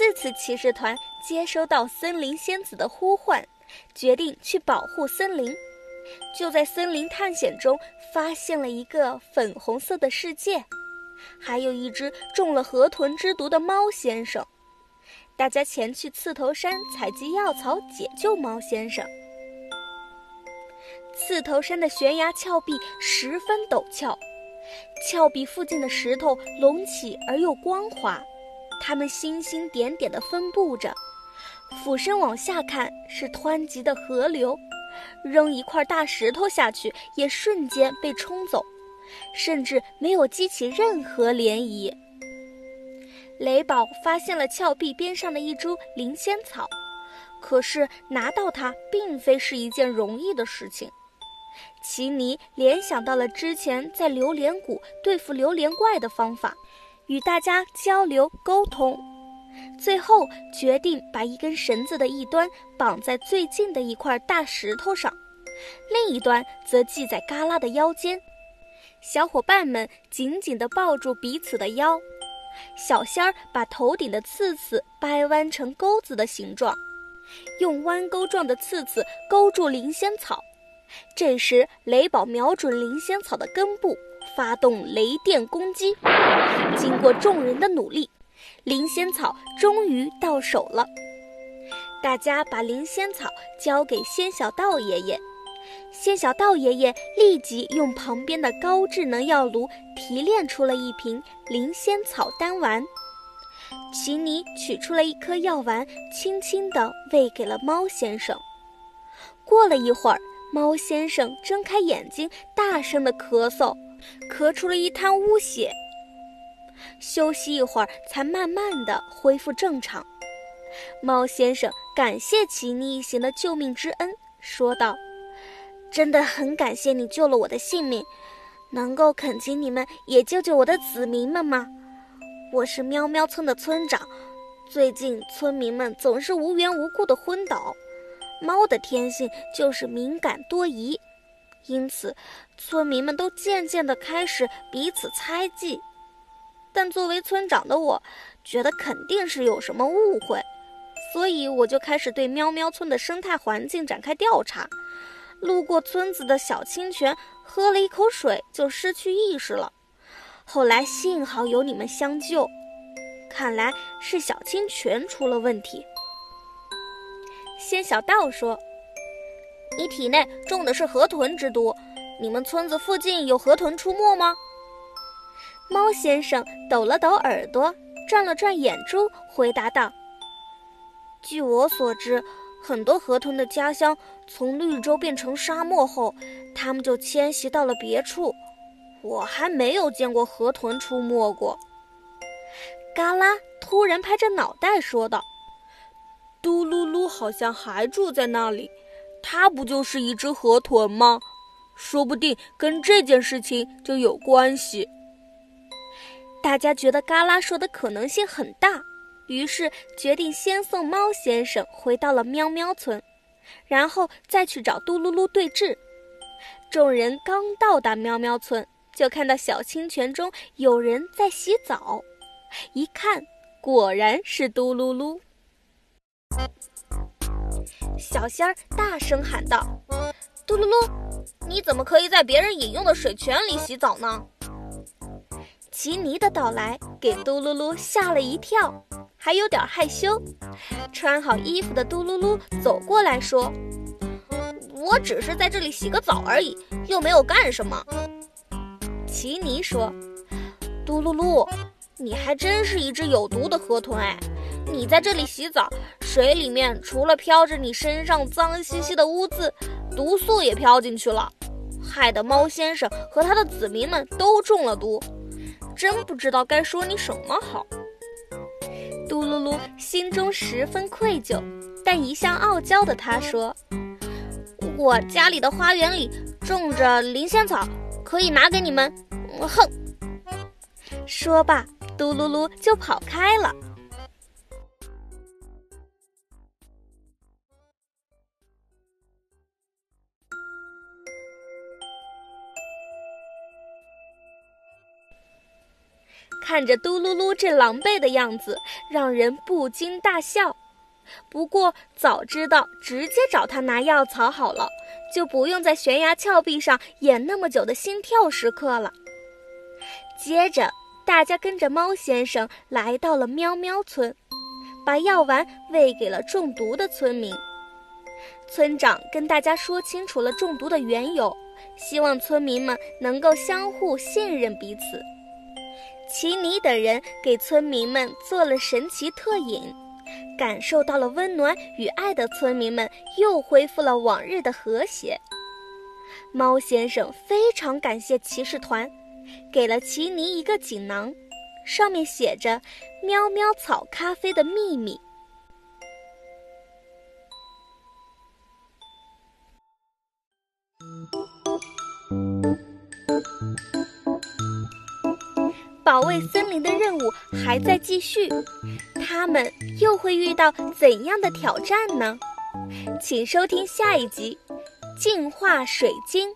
四次骑士团接收到森林仙子的呼唤，决定去保护森林。就在森林探险中，发现了一个粉红色的世界，还有一只中了河豚之毒的猫先生。大家前去刺头山采集药草，解救猫先生。刺头山的悬崖峭壁十分陡峭，峭壁附近的石头隆起而又光滑，它们星星点点地分布着。俯身往下看，是湍急的河流。扔一块大石头下去，也瞬间被冲走，甚至没有激起任何涟漪。雷宝发现了峭壁边上的一株灵仙草，可是拿到它并非是一件容易的事情。奇尼联想到了之前在榴莲谷对付榴莲怪的方法，与大家交流沟通。最后决定把一根绳子的一端绑在最近的一块大石头上，另一端则系在嘎啦的腰间。小伙伴们紧紧地抱住彼此的腰，小仙儿把头顶的刺刺掰弯成钩子的形状，用弯钩状的刺刺勾住灵仙草。这时，雷宝瞄准灵仙草的根部，发动雷电攻击。经过众人的努力。灵仙草终于到手了，大家把灵仙草交给仙小道爷爷。仙小道爷爷立即用旁边的高智能药炉提炼出了一瓶灵仙草丹丸。奇尼取出了一颗药丸，轻轻地喂给了猫先生。过了一会儿，猫先生睁开眼睛，大声地咳嗽，咳出了一滩污血。休息一会儿，才慢慢的恢复正常。猫先生感谢奇尼一行的救命之恩，说道：“真的很感谢你救了我的性命，能够恳请你们也救救我的子民们吗？我是喵喵村的村长，最近村民们总是无缘无故的昏倒，猫的天性就是敏感多疑，因此村民们都渐渐的开始彼此猜忌。”但作为村长的我，觉得肯定是有什么误会，所以我就开始对喵喵村的生态环境展开调查。路过村子的小清泉，喝了一口水就失去意识了。后来幸好有你们相救，看来是小清泉出了问题。仙小道说：“你体内中的是河豚之毒，你们村子附近有河豚出没吗？”猫先生抖了抖耳朵，转了转眼珠，回答道：“据我所知，很多河豚的家乡从绿洲变成沙漠后，它们就迁徙到了别处。我还没有见过河豚出没过。”嘎啦突然拍着脑袋说道：“嘟噜噜好像还住在那里，它不就是一只河豚吗？说不定跟这件事情就有关系。”大家觉得嘎啦说的可能性很大，于是决定先送猫先生回到了喵喵村，然后再去找嘟噜噜对峙。众人刚到达喵喵村，就看到小清泉中有人在洗澡，一看果然是嘟噜噜。小仙儿大声喊道：“嘟噜噜，你怎么可以在别人饮用的水泉里洗澡呢？”奇尼的到来给嘟噜噜吓了一跳，还有点害羞。穿好衣服的嘟噜噜走过来说：“我只是在这里洗个澡而已，又没有干什么。”奇尼说：“嘟噜噜，你还真是一只有毒的河豚哎！你在这里洗澡，水里面除了飘着你身上脏兮兮的污渍，毒素也飘进去了，害得猫先生和他的子民们都中了毒。”真不知道该说你什么好。嘟噜噜心中十分愧疚，但一向傲娇的他说：“我家里的花园里种着灵仙草，可以拿给你们。”哼！说罢，嘟噜噜就跑开了。看着嘟噜噜这狼狈的样子，让人不禁大笑。不过早知道直接找他拿药草好了，就不用在悬崖峭壁上演那么久的心跳时刻了。接着，大家跟着猫先生来到了喵喵村，把药丸喂给了中毒的村民。村长跟大家说清楚了中毒的缘由，希望村民们能够相互信任彼此。奇尼等人给村民们做了神奇特饮。感受到了温暖与爱的村民们又恢复了往日的和谐。猫先生非常感谢骑士团，给了奇尼一个锦囊，上面写着“喵喵草咖啡的秘密”。保卫森林的任务还在继续。他们又会遇到怎样的挑战呢？请收听下一集《净化水晶》。